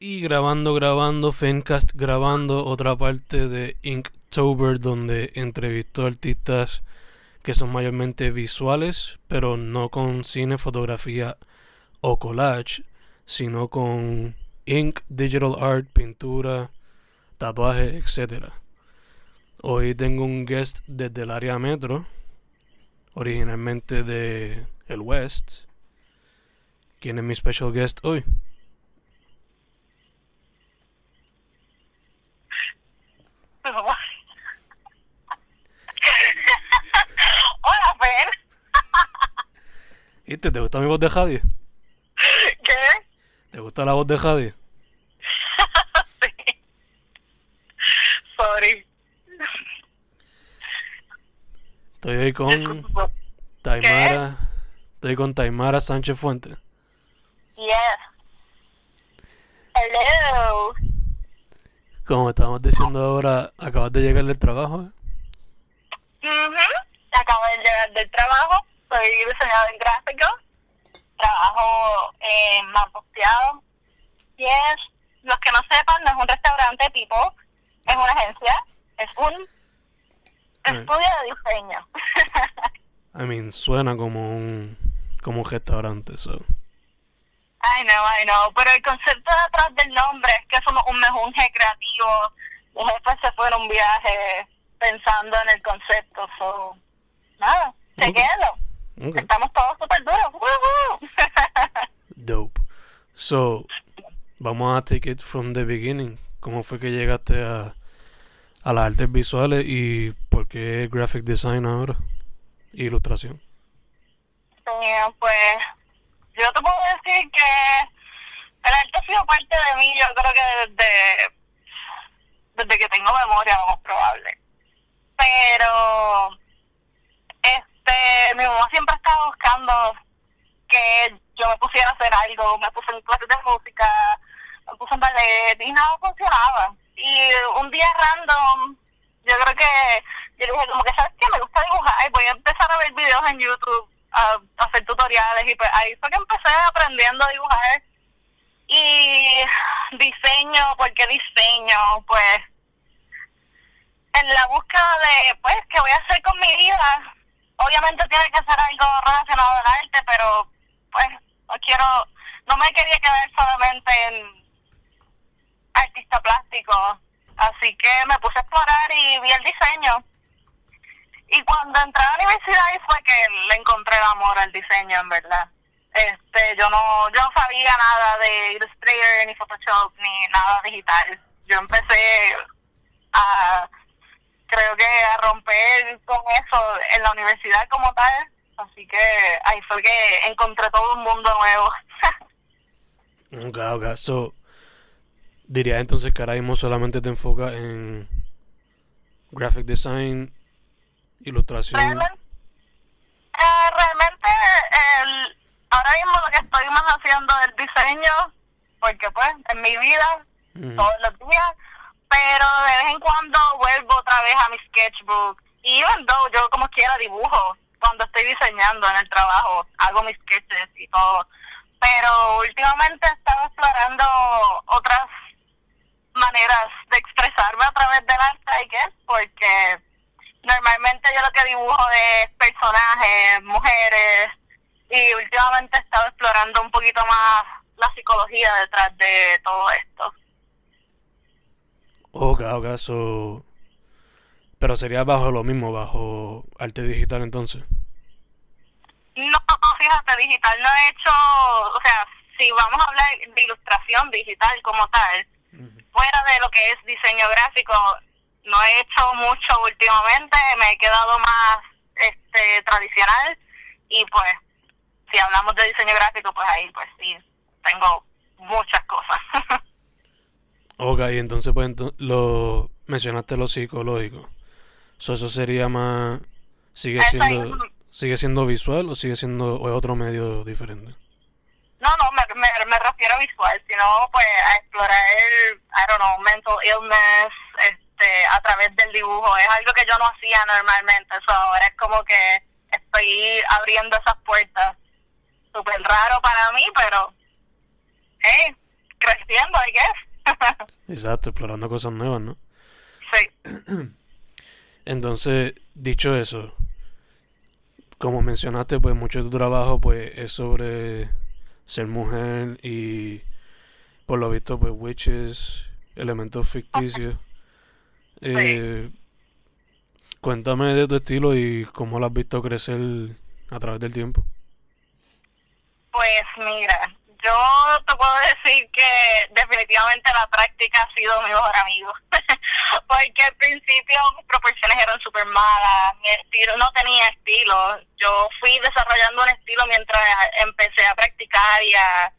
Y grabando, grabando, Fencast grabando otra parte de Inktober donde entrevistó artistas que son mayormente visuales, pero no con cine, fotografía o collage, sino con ink, digital art, pintura, tatuaje, etc. Hoy tengo un guest desde el área metro, originalmente de el West. ¿Quién es mi special guest hoy? Hola, Fer. ¿Y te, te gusta mi voz de Jadie? ¿Qué? ¿Te gusta la voz de Jadie? sí. Sorry. Estoy ahí con Taimara. Estoy con Taimara Sánchez Fuente. Yes. Hello. Como estamos diciendo ahora, acabas de llegar del trabajo. ¿eh? Mhm. Acabo de llegar del trabajo. Soy diseñador gráfico. Trabajo en Mamposteado. Yes. Los que no sepan, no es un restaurante tipo. Es una agencia. Es un estudio de diseño. I mean, suena como un como un restaurante, so. I know, I know, pero el concepto detrás del nombre es que somos un mejunje creativo. Mi jefe se fue en un viaje pensando en el concepto, so, nada, Ok. chequéalo. Okay. Estamos todos súper duros. Woohoo. Dope. So, vamos a take it from the beginning. ¿Cómo fue que llegaste a, a las artes visuales y por qué graphic design ahora? Ilustración. Eh, pues yo te puedo decir que el arte ha sido parte de mí, yo creo que desde, desde que tengo memoria, lo más probable. Pero este mi mamá siempre estaba buscando que yo me pusiera a hacer algo, me puse en clases de música, me puse en ballet y nada funcionaba. Y un día random, yo creo que yo dije como que, ¿sabes qué? Me gusta dibujar y voy a empezar a ver videos en YouTube, a, hacer tutoriales y pues ahí fue que empecé aprendiendo a dibujar. Y diseño, ¿por qué diseño? Pues en la búsqueda de, pues, ¿qué voy a hacer con mi vida? Obviamente tiene que ser algo relacionado al arte, pero pues no quiero, no me quería quedar solamente en artista plástico. Así que me puse a explorar y vi el diseño. Y cuando entré a la universidad ahí fue que le encontré el amor al diseño, en verdad. Este, yo no, yo no sabía nada de Illustrator, ni Photoshop, ni nada digital. Yo empecé a, creo que a romper con eso en la universidad como tal. Así que ahí fue que encontré todo un mundo nuevo. Ok, ok. Diría entonces que ahora mismo solamente te enfocas en graphic design, ilustración. Realmente, eh, realmente el, ahora mismo lo que estoy más haciendo es diseño, porque pues en mi vida, todos los días, pero de vez en cuando vuelvo otra vez a mi sketchbook. Y even though yo como quiera dibujo, cuando estoy diseñando en el trabajo, hago mis sketches y todo. Pero últimamente he estado explorando otras maneras de expresarme a través del arte, I guess, porque normalmente yo lo que dibujo es personajes, mujeres, y últimamente he estado explorando un poquito más la psicología detrás de todo esto. Ok, ok, so... Pero sería bajo lo mismo, bajo arte digital entonces. No, fíjate, digital no he hecho, o sea, si vamos a hablar de ilustración digital como tal, fuera de lo que es diseño gráfico, no he hecho mucho últimamente, me he quedado más este tradicional y pues si hablamos de diseño gráfico, pues ahí pues sí, tengo muchas cosas. Ok, entonces pues ento- lo mencionaste lo psicológico. eso sería más... ¿Sigue siendo, sigue siendo visual o sigue siendo o otro medio diferente? No, no, me, me, me refiero a visual, sino pues a explorar, el, I don't know, mental illness este, a través del dibujo. Es algo que yo no hacía normalmente, eso ahora es como que estoy abriendo esas puertas. Súper raro para mí, pero, hey, creciendo, I guess. Exacto, explorando cosas nuevas, ¿no? Sí. Entonces, dicho eso, como mencionaste, pues mucho de tu trabajo pues es sobre ser mujer y por lo visto pues witches, elementos ficticios. Eh, cuéntame de tu estilo y cómo lo has visto crecer a través del tiempo. Pues mira, yo te puedo decir que definitivamente la práctica ha sido mi mejor amigo. Porque al principio mis proporciones eran súper malas, mi estilo no tenía estilo. Yo fui desarrollando un estilo mientras empecé a practicar y a,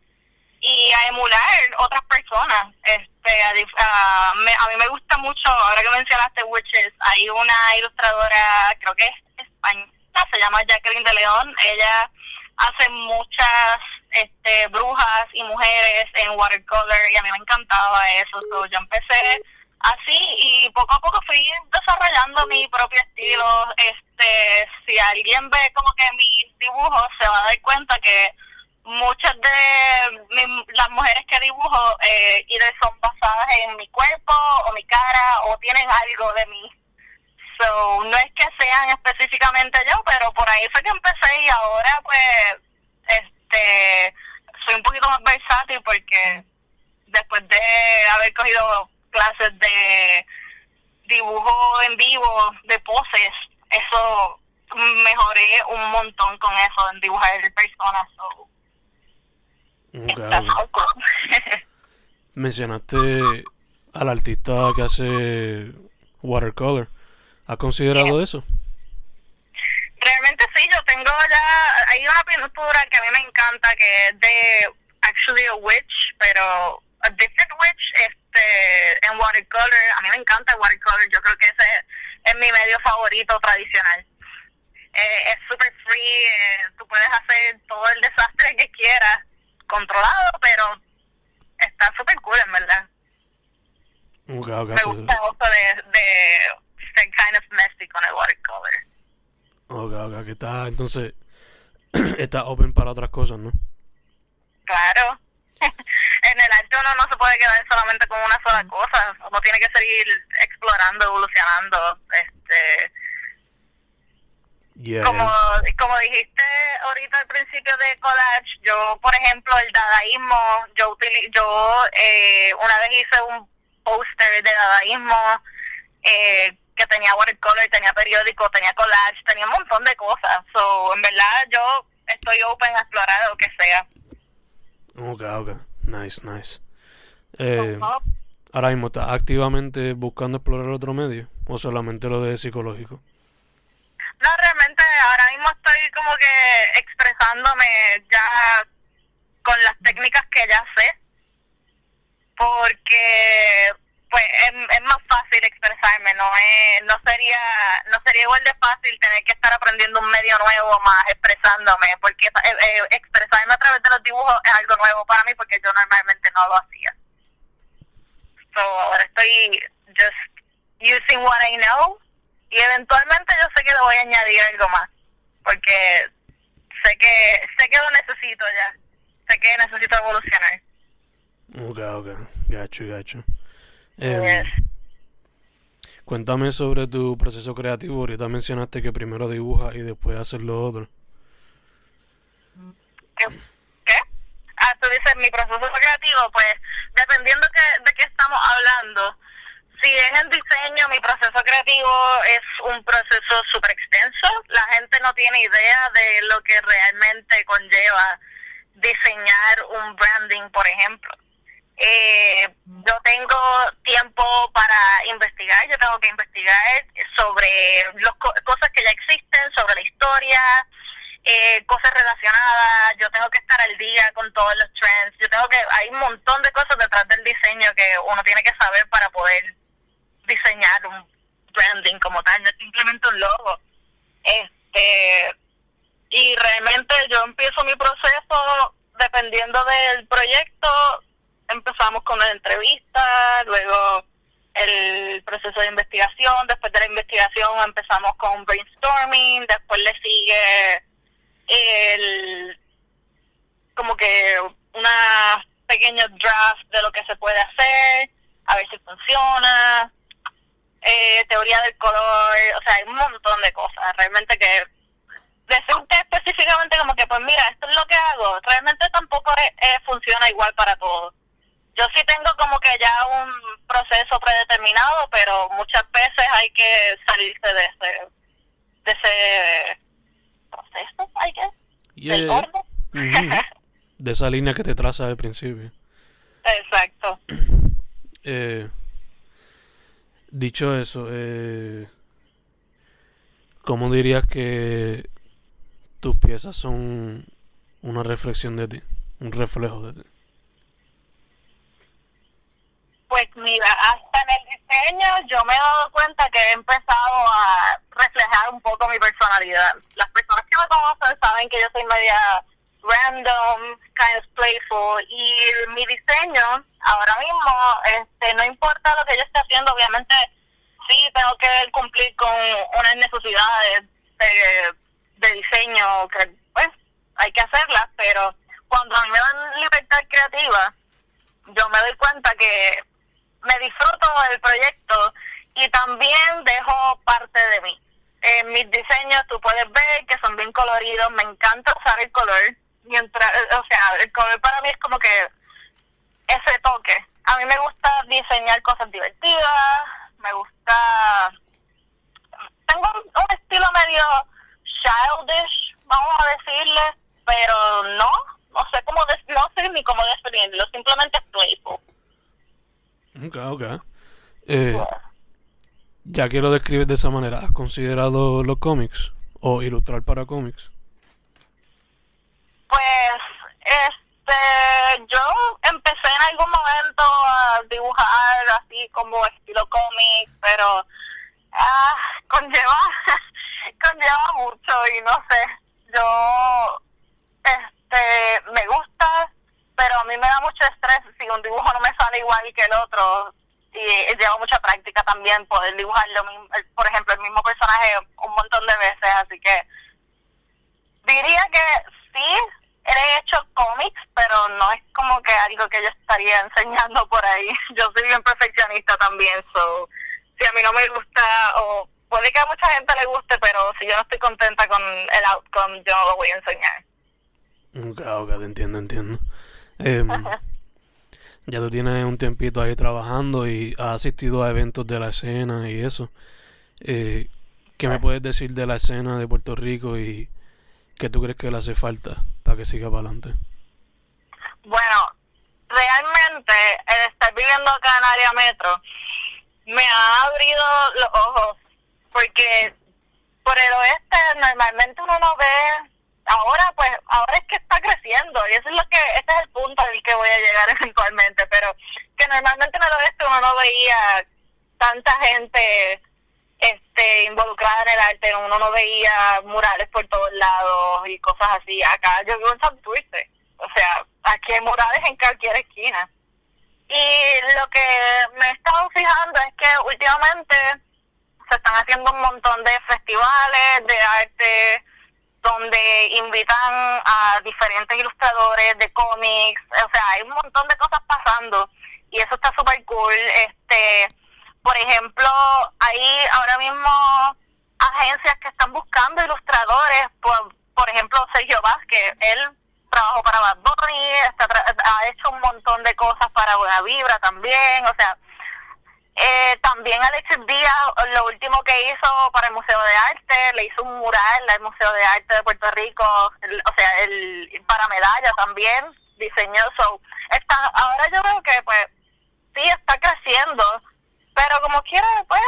y a emular otras personas. Este, a, mí me gusta mucho, ahora que mencionaste Witches, hay una ilustradora, creo que es española, se llama Jacqueline de León. Ella hace muchas este, brujas y mujeres en watercolor y a mí me encantaba eso. yo empecé así y poco a poco fui desarrollando mi propio estilo. Este, si alguien ve como que mis dibujos se va a dar cuenta que muchas de las mujeres que dibujo eh, son basadas en mi cuerpo o mi cara o tienen algo de mí. So, no es que sean específicamente yo, pero por ahí fue que empecé y ahora pues este soy un poquito más versátil porque después de haber cogido clases de dibujo en vivo, de poses, eso mejoré un montón con eso, en dibujar personas. Mencionaste al artista que hace watercolor. ¿Has considerado eso? Realmente sí, yo tengo ya, hay una pintura que a mí me encanta que es de actually a witch, pero a different witch este en watercolor. A mí me encanta el watercolor, yo creo que ese es mi medio favorito tradicional. Eh, es super free, eh, tú puedes hacer todo el desastre que quieras, controlado, pero está super cool en verdad. Okay, okay, me gusta eso de, de ser kind of messy con el watercolor. Ok, ok, que está, entonces, está open para otras cosas, ¿no? Claro. en el arte uno no se puede quedar solamente con una sola cosa, uno tiene que seguir explorando, evolucionando, este... como, como dijiste ahorita al principio de collage, yo, por ejemplo, el dadaísmo, yo, yo eh, una vez hice un póster de dadaísmo eh, que tenía watercolor, tenía periódico, tenía collage, tenía un montón de cosas. So, en verdad, yo estoy open a explorar lo que sea. Ok, ok. Nice, nice. Eh, Ahora mismo, ¿estás activamente buscando explorar otro medio? ¿O solamente lo de psicológico? No, realmente ahora mismo estoy como que expresándome ya con las técnicas que ya sé. Porque pues es, más fácil expresarme, no es, no sería, no sería igual de fácil tener que estar aprendiendo un medio nuevo más expresándome, porque eh, eh, expresarme a través de los dibujos es algo nuevo para mí porque yo normalmente no lo hacía. So ahora estoy just using what I know y eventualmente yo sé que le voy a añadir algo más, porque sé que sé que lo necesito ya, sé que necesito evolucionar. Ok, ok, gacho, gacho. Eh, cuéntame sobre tu proceso creativo. Ahorita mencionaste que primero dibujas y después haces lo otro. ¿Qué? Ah, tú dices mi proceso creativo. Pues dependiendo que, de qué estamos hablando. Si es en diseño, mi proceso creativo es un proceso súper extenso. La gente no tiene idea de lo que realmente conlleva diseñar un branding, por ejemplo. Eh, yo tengo tiempo para investigar, yo tengo que investigar sobre las cosas que ya existen, sobre la historia, eh, cosas relacionadas, yo tengo que estar al día con todos los trends, yo tengo que, hay un montón de cosas detrás del diseño que uno tiene que saber para poder diseñar un branding como tal, no es simplemente un logo. Este, y realmente yo empiezo mi proceso dependiendo del proyecto, empezamos con una entrevista, luego el proceso de investigación, después de la investigación empezamos con brainstorming, después le sigue el como que una pequeño draft de lo que se puede hacer, a ver si funciona, eh, teoría del color, o sea, hay un montón de cosas, realmente que decirte específicamente como que pues mira, esto es lo que hago, realmente tampoco funciona igual para todos yo sí tengo como que ya un proceso predeterminado, pero muchas veces hay que salirse de ese, de ese proceso, hay que, de esa línea que te traza al principio. Exacto. Eh, dicho eso, eh, ¿cómo dirías que tus piezas son una reflexión de ti, un reflejo de ti? Pues mira, hasta en el diseño yo me he dado cuenta que he empezado a reflejar un poco mi personalidad. Las personas que me conocen saben que yo soy media random, kind of playful y mi diseño ahora mismo, este, no importa lo que yo esté haciendo, obviamente sí tengo que cumplir con unas necesidades de, de diseño que pues hay que hacerlas, pero cuando a mí me dan libertad creativa, yo me doy cuenta que me disfruto del proyecto y también dejo parte de mí. En mis diseños tú puedes ver que son bien coloridos, me encanta usar el color, mientras, eh, o sea, el color para mí es como que ese toque. A mí me gusta diseñar cosas divertidas, me gusta... Tengo un estilo medio childish, vamos a decirle, pero no, no sé cómo, no sé ni cómo definirlo, simplemente es playful. Ok, ok. Eh, ya que lo describes de esa manera, ¿has considerado los cómics o ilustrar para cómics? Pues, este, yo empecé en algún momento a dibujar así como estilo cómic, pero ah, conlleva, conlleva mucho y no sé, yo, este, me gusta pero a mí me da mucho estrés si un dibujo no me sale igual que el otro. Y lleva mucha práctica también poder dibujar lo mismo, por ejemplo el mismo personaje un montón de veces así que diría que sí he hecho cómics pero no es como que algo que yo estaría enseñando por ahí yo soy bien perfeccionista también so si a mí no me gusta o puede que a mucha gente le guste pero si yo no estoy contenta con el outcome yo no lo voy a enseñar Ok, ok, te entiendo, entiendo. Eh, ya tú tienes un tiempito ahí trabajando y has asistido a eventos de la escena y eso. Eh, ¿Qué me puedes decir de la escena de Puerto Rico y qué tú crees que le hace falta para que siga para adelante? Bueno, realmente el estar viviendo acá en área metro me ha abrido los ojos porque por el oeste normalmente uno no ve ahora pues ahora es que está creciendo y eso es lo que este es el punto al que voy a llegar eventualmente pero que normalmente en el oeste uno no veía tanta gente este involucrada en el arte uno no veía murales por todos lados y cosas así. Acá yo vivo en Santurce o sea aquí hay murales en cualquier esquina. Y lo que me he estado fijando es que últimamente se están haciendo un montón de festivales de arte donde invitan a diferentes ilustradores de cómics, o sea, hay un montón de cosas pasando. Y eso está súper cool. Este, por ejemplo, hay ahora mismo agencias que están buscando ilustradores, por, por ejemplo, Sergio Vázquez, él trabajó para Bad Bunny, ha hecho un montón de cosas para Buena Vibra también, o sea, eh, también Alexis Díaz, lo último que hizo para el Museo de Arte, le hizo un mural al Museo de Arte de Puerto Rico, o sea, el para medalla también, diseñó. So, está, ahora yo veo que, pues, sí está creciendo, pero como quiera, pues,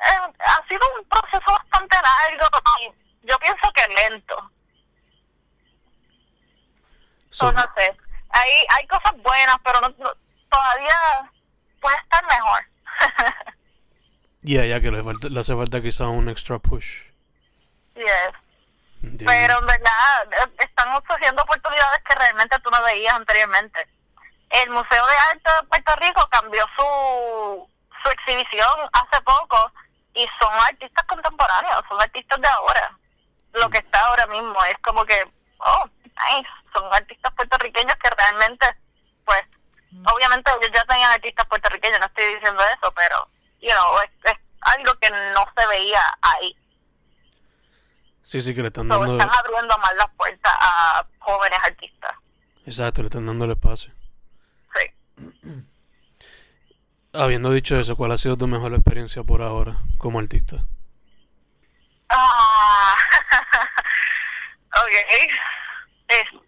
eh, ha sido un proceso bastante largo y yo pienso que lento. No sé, hay, hay cosas buenas, pero no, todavía puede estar mejor. Y a ella que le, falta, le hace falta quizá un extra push. Yes. Pero en verdad están ofreciendo oportunidades que realmente tú no veías anteriormente. El Museo de Arte de Puerto Rico cambió su, su exhibición hace poco y son artistas contemporáneos, son artistas de ahora. Lo que está ahora mismo es como que, oh, nice, son artistas puertorriqueños que realmente, pues, obviamente ellos ya tenían artistas puertorriqueños, no estoy diciendo eso, pero, you know, es, es algo que no se veía ahí. Sí, sí, que le están So, dando... están abriendo más las puertas a jóvenes artistas. Exacto, le están dando el espacio. Sí. Habiendo dicho eso, ¿cuál ha sido tu mejor experiencia por ahora como artista? Ah, ok. Este.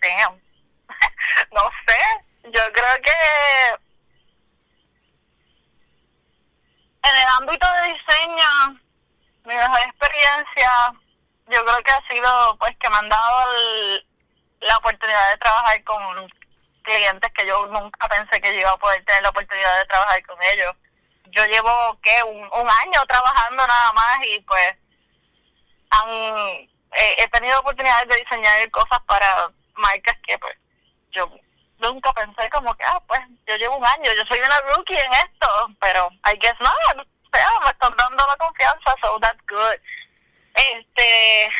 Damn. no sé. Yo creo que. En el ámbito de diseño, mi mejor experiencia, yo creo que ha sido, pues, que me han dado el- la oportunidad de trabajar con clientes que yo nunca pensé que yo iba a poder tener la oportunidad de trabajar con ellos yo llevo que un, un año trabajando nada más y pues han, eh, he tenido oportunidades de diseñar cosas para marcas que pues yo nunca pensé como que ah pues yo llevo un año yo soy una rookie en esto pero I guess no o sea, me están dando la confianza so that's good este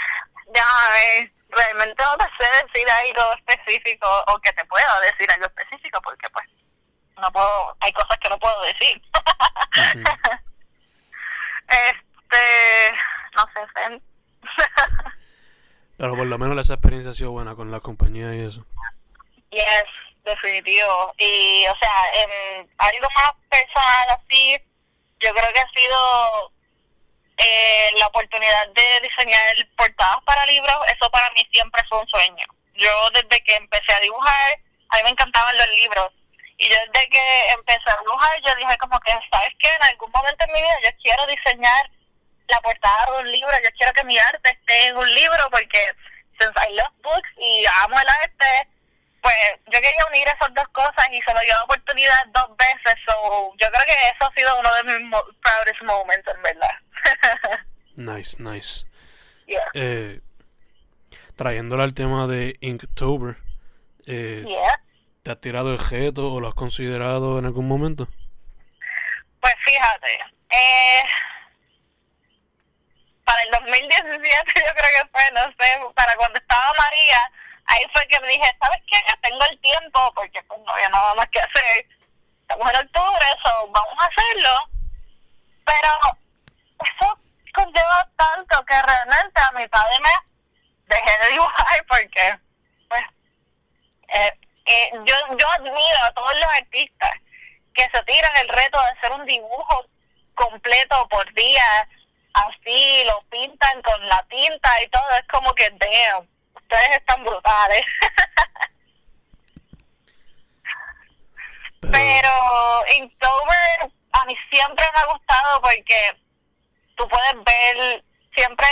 ya ver realmente no te sé decir algo específico o que te pueda decir algo específico porque pues no puedo, hay cosas que no puedo decir. Este, no sé. Pero por lo menos esa experiencia ha sido buena con la compañía y eso. yes, definitivo. Y, o sea, algo más personal así, yo creo que ha sido eh, la oportunidad de diseñar portadas para libros. Eso para mí siempre fue un sueño. Yo desde que empecé a dibujar, a mí me encantaban los libros. Y yo desde que empecé a dibujar, yo dije como que, ¿sabes qué? En algún momento en mi vida yo quiero diseñar la portada de un libro, yo quiero que mi arte esté en un libro porque since I love books y amo el arte, pues yo quería unir esas dos cosas y se me dio la oportunidad dos veces, so yo creo que eso ha sido uno de mis mo- proudest moments en verdad. Nice, nice. yeah. Eh, trayéndolo al tema de Inktober, eh, Yeah. ¿te has tirado el reto o lo has considerado en algún momento? Pues fíjate, eh, para el 2017 yo creo que fue, no sé, para cuando estaba María, ahí fue que me dije, ¿sabes qué? Tengo el tiempo porque pues no había nada más que hacer. Estamos en octubre, eso vamos a hacerlo. Pero eso conlleva tanto que realmente a mitad de mes dejé de dibujar porque, pues, eh, eh, yo, yo admiro a todos los artistas que se tiran el reto de hacer un dibujo completo por día, así, lo pintan con la tinta y todo, es como que, damn, ustedes están brutales. Pero, Pero Inktober a mí siempre me ha gustado porque tú puedes ver, siempre,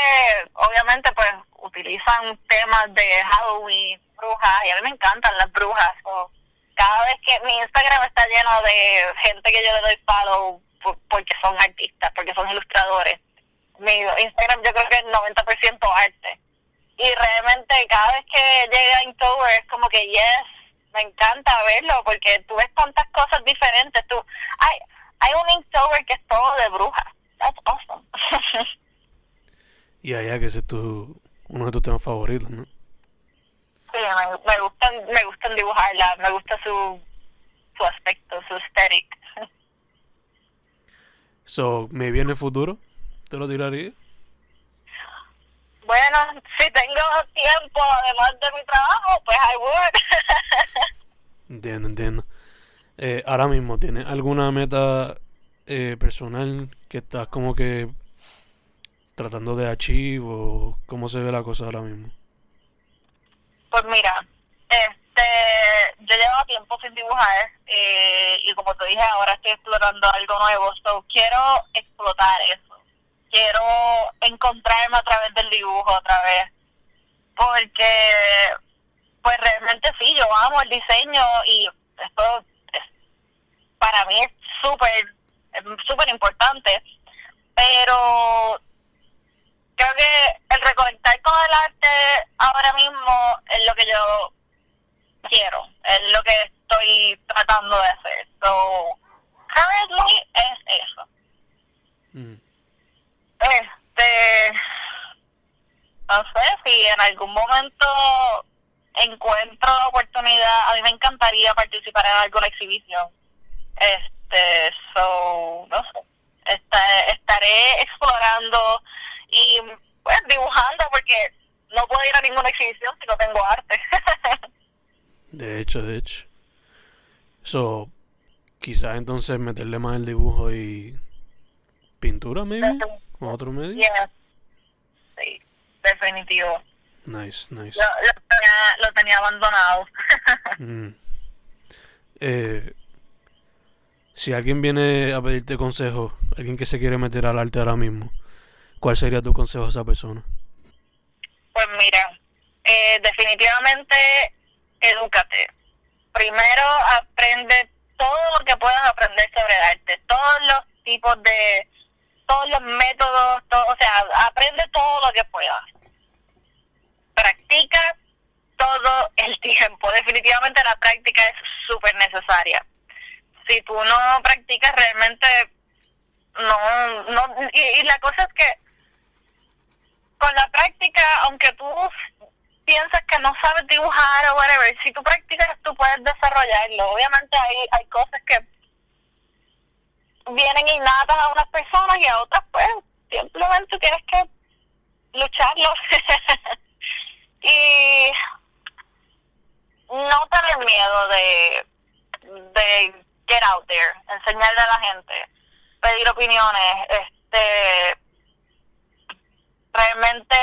obviamente, pues utilizan temas de Halloween, brujas, y a mí me encantan las brujas. so, cada vez que mi Instagram está lleno de gente que yo le doy follow por- porque son artistas, porque son ilustradores. Mi Instagram yo creo que es 90% arte. Y realmente cada vez que llega Inktober es como que yes, me encanta verlo porque tú ves tantas cosas diferentes. Tú, hay, hay un Inktober que es todo de brujas. That's awesome. y allá que ese es tu, uno de tus temas favoritos, ¿no? sí, me, me gustan, me gustan dibujarla, me gusta su, su aspecto, su aesthetic. So, ¿me viene el futuro? ¿Te lo tiraría? Bueno, si tengo tiempo además de mi trabajo, pues I would. Entiendo, entiendo. Eh, ahora mismo, ¿tienes alguna meta eh, personal que estás como que tratando de achieve o cómo se ve la cosa ahora mismo? Pues mira, este, yo llevo tiempo sin dibujar eh, y como te dije ahora estoy explorando algo nuevo, so quiero explotar eso, quiero encontrarme a través del dibujo otra vez, porque pues realmente sí, yo amo el diseño y esto es para mí es súper, súper importante, pero creo que el reconectar con el arte ahora mismo es lo que yo quiero, es lo que estoy tratando de hacer. So, currently es eso. Mm. Este, no sé si en algún momento encuentro oportunidad, a mí me encantaría participar en alguna exhibición. Este, so, no sé, Esta- estaré explorando y pues dibujando porque no puedo ir a ninguna exhibición si no tengo arte. De hecho, de hecho. So, quizás entonces meterle más el dibujo y pintura, maybe, otro medio. Yeah. Sí, definitivo. Nice, nice. Lo, lo tenía, lo tenía abandonado. Mm. Eh, si alguien viene a pedirte consejo, alguien que se quiere meter al arte ahora mismo, ¿cuál sería tu consejo a esa persona? Pues mira, eh, definitivamente edúcate. Primero aprende todo lo que puedas aprender sobre el arte, todos los tipos de, todos los métodos, todo, o sea, aprende todo lo que puedas. Practica todo el tiempo. Definitivamente la práctica es súper necesaria. Si tú no practicas realmente, no, no, y, la cosa es que con la práctica, aunque tú piensas que no sabes dibujar o whatever, si tú practicas tú puedes desarrollarlo. Obviamente hay, hay cosas que vienen innatas a unas personas y a otras pues simplemente tienes que lucharlo. y no tener miedo de, de get out there, enseñarle a la gente, pedir opiniones, este realmente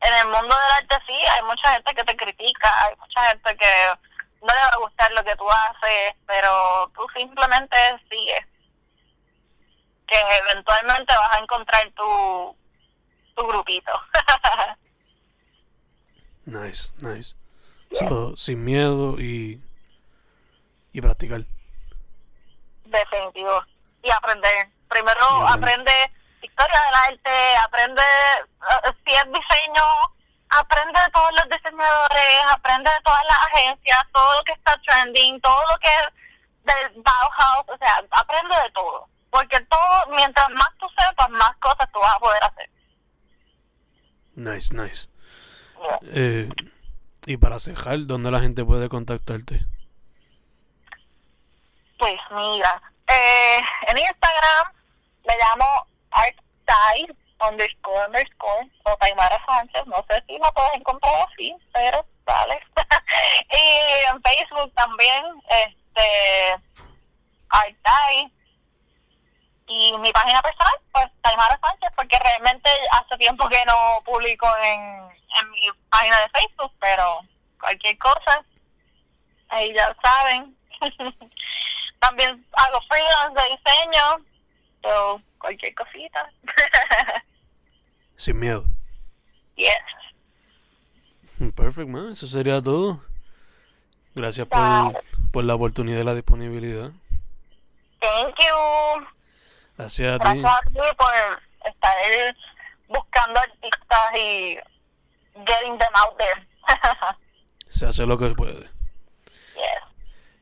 en el mundo del arte sí, hay mucha gente que te critica, hay mucha gente que no le va a gustar lo que tú haces, pero tú simplemente sigues. Que eventualmente vas a encontrar tu, tu grupito. Nice, nice. So, sin miedo y, y practicar. Definitivo. Y aprender. Primero Y aprende historia del arte, aprende eh, si es diseño, aprende de todos los diseñadores, aprende de todas las agencias, todo lo que está trending, todo lo que es del Bauhaus, o sea, aprende de todo. Porque todo, mientras más tú sepas, más cosas tú vas a poder hacer. Nice, nice. Yeah. Eh, y para cejar, ¿dónde la gente puede contactarte? Pues mira, eh, en Instagram me llamo arttai underscore underscore o Taimara Sánchez, no sé si la puedes encontrar así, pero vale. y en Facebook también, este, arttai. Y mi página personal, pues Taimara Sánchez, porque realmente hace tiempo que no publico en, en mi página de Facebook, pero cualquier cosa, ahí ya saben. También hago freelance de diseño, so, cualquier cosita. Sin miedo. yes. Perfect, man. Eso sería todo. Gracias por, por la oportunidad y la disponibilidad. Thank you. Gracias a ti. Gracias a ti por estar buscando artistas y getting them out there. Se hace lo que puede. yes.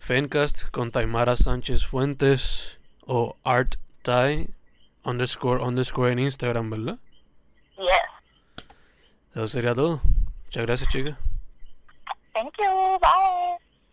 Fencast con Taimara Sánchez Fuentes o Art Tai underscore underscore en Instagram, ¿verdad? Yes. Eso sería todo. Muchas gracias, chicas. Thank you. Bye.